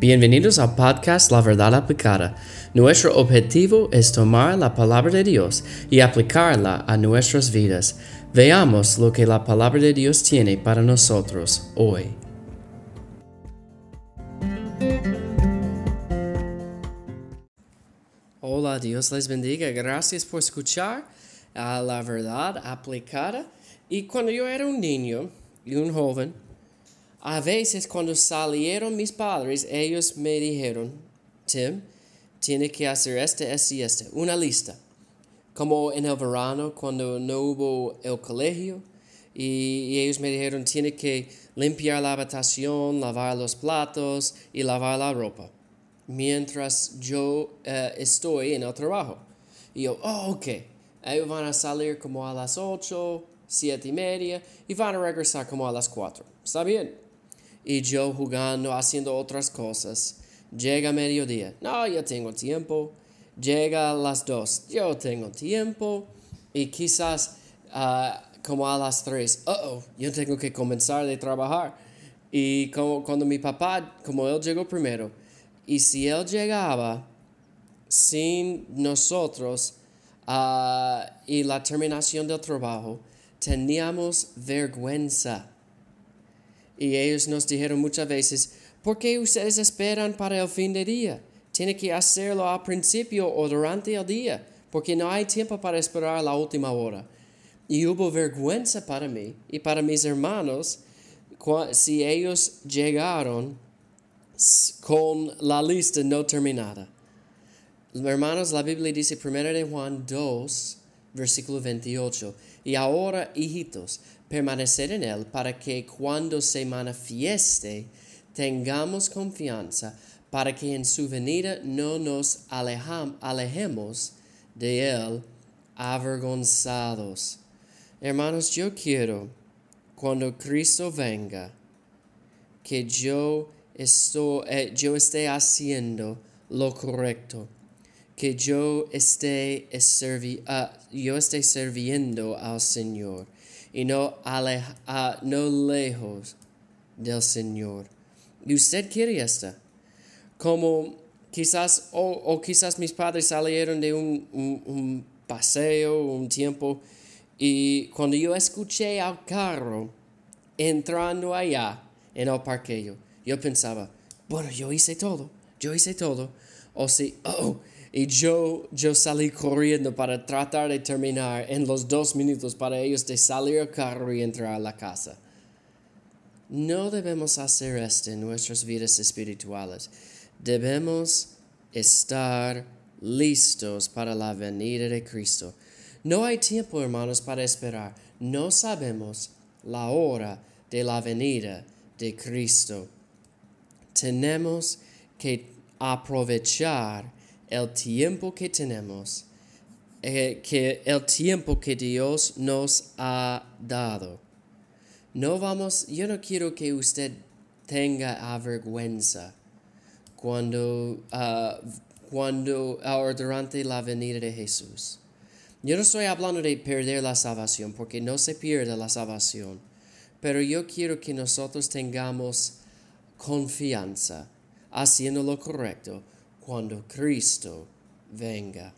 Bienvenidos al podcast La Verdad Aplicada. Nuestro objetivo es tomar la palabra de Dios y aplicarla a nuestras vidas. Veamos lo que la palabra de Dios tiene para nosotros hoy. Hola, Dios les bendiga. Gracias por escuchar a la verdad aplicada. Y cuando yo era un niño y un joven, a veces cuando salieron mis padres, ellos me dijeron, Tim, tiene que hacer este, este y este, una lista. Como en el verano, cuando no hubo el colegio, y, ellos me dijeron, tiene que limpiar la habitación, lavar los platos y lavar la ropa, mientras yo eh, estoy en el trabajo. Y yo, oh, ok, ellos van a salir como a las 8, 7 y media, y van a regresar como a las 4. Está bien y yo jugando, haciendo otras cosas. Llega mediodía, no, yo tengo tiempo. Llega a las dos, yo tengo tiempo. Y quizás ah, como a las tres, oh, yo tengo que comenzar de trabajar. Y como, cuando mi papá, como él llegó primero, y si él llegaba sin nosotros uh, y la terminación del trabajo, teníamos vergüenza y ellos nos dijeron muchas veces, ¿por qué ustedes esperan para el fin de día? Tiene que hacerlo al principio o durante el día, porque no hay tiempo para esperar la última hora. Y hubo vergüenza para mí y para mis hermanos si ellos llegaron con la lista no terminada. Hermanos, la Biblia dice 1 de Juan 2, versículo 28. Y ahora, hijitos, permanecer en Él para que cuando se manifieste tengamos confianza para que en su venida no nos alejemos de Él avergonzados. Hermanos, yo quiero, cuando Cristo venga, que yo, estoy, eh, yo esté haciendo lo correcto, que yo esté, servi, uh, yo esté sirviendo al Señor y no, no lejos del Señor. Y usted quiere esto. Como quizás, o, quizás mis padres salieron de un, un, paseo, un tiempo, y cuando yo escuché al carro entrando allá en el parqueo, yo pensaba, bueno, yo hice todo, yo hice todo. O si, oh, y yo, yo salí corriendo para tratar de terminar en los dos minutos para ellos de salir al carro y entrar a la casa. No debemos hacer esto en nuestras vidas espirituales. Debemos estar listos para la venida de Cristo. No hay tiempo, hermanos, para esperar. No sabemos la hora de la venida de Cristo. Tenemos que aprovechar el tiempo que tenemos, eh, que el tiempo que Dios nos ha dado. No vamos, yo no quiero que usted tenga avergüenza cuando, uh, cuando ahora durante la venida de Jesús. Yo no estoy hablando de perder la salvación, porque no se pierde la salvación, pero yo quiero que nosotros tengamos confianza haciendo lo correcto cuando Cristo venga.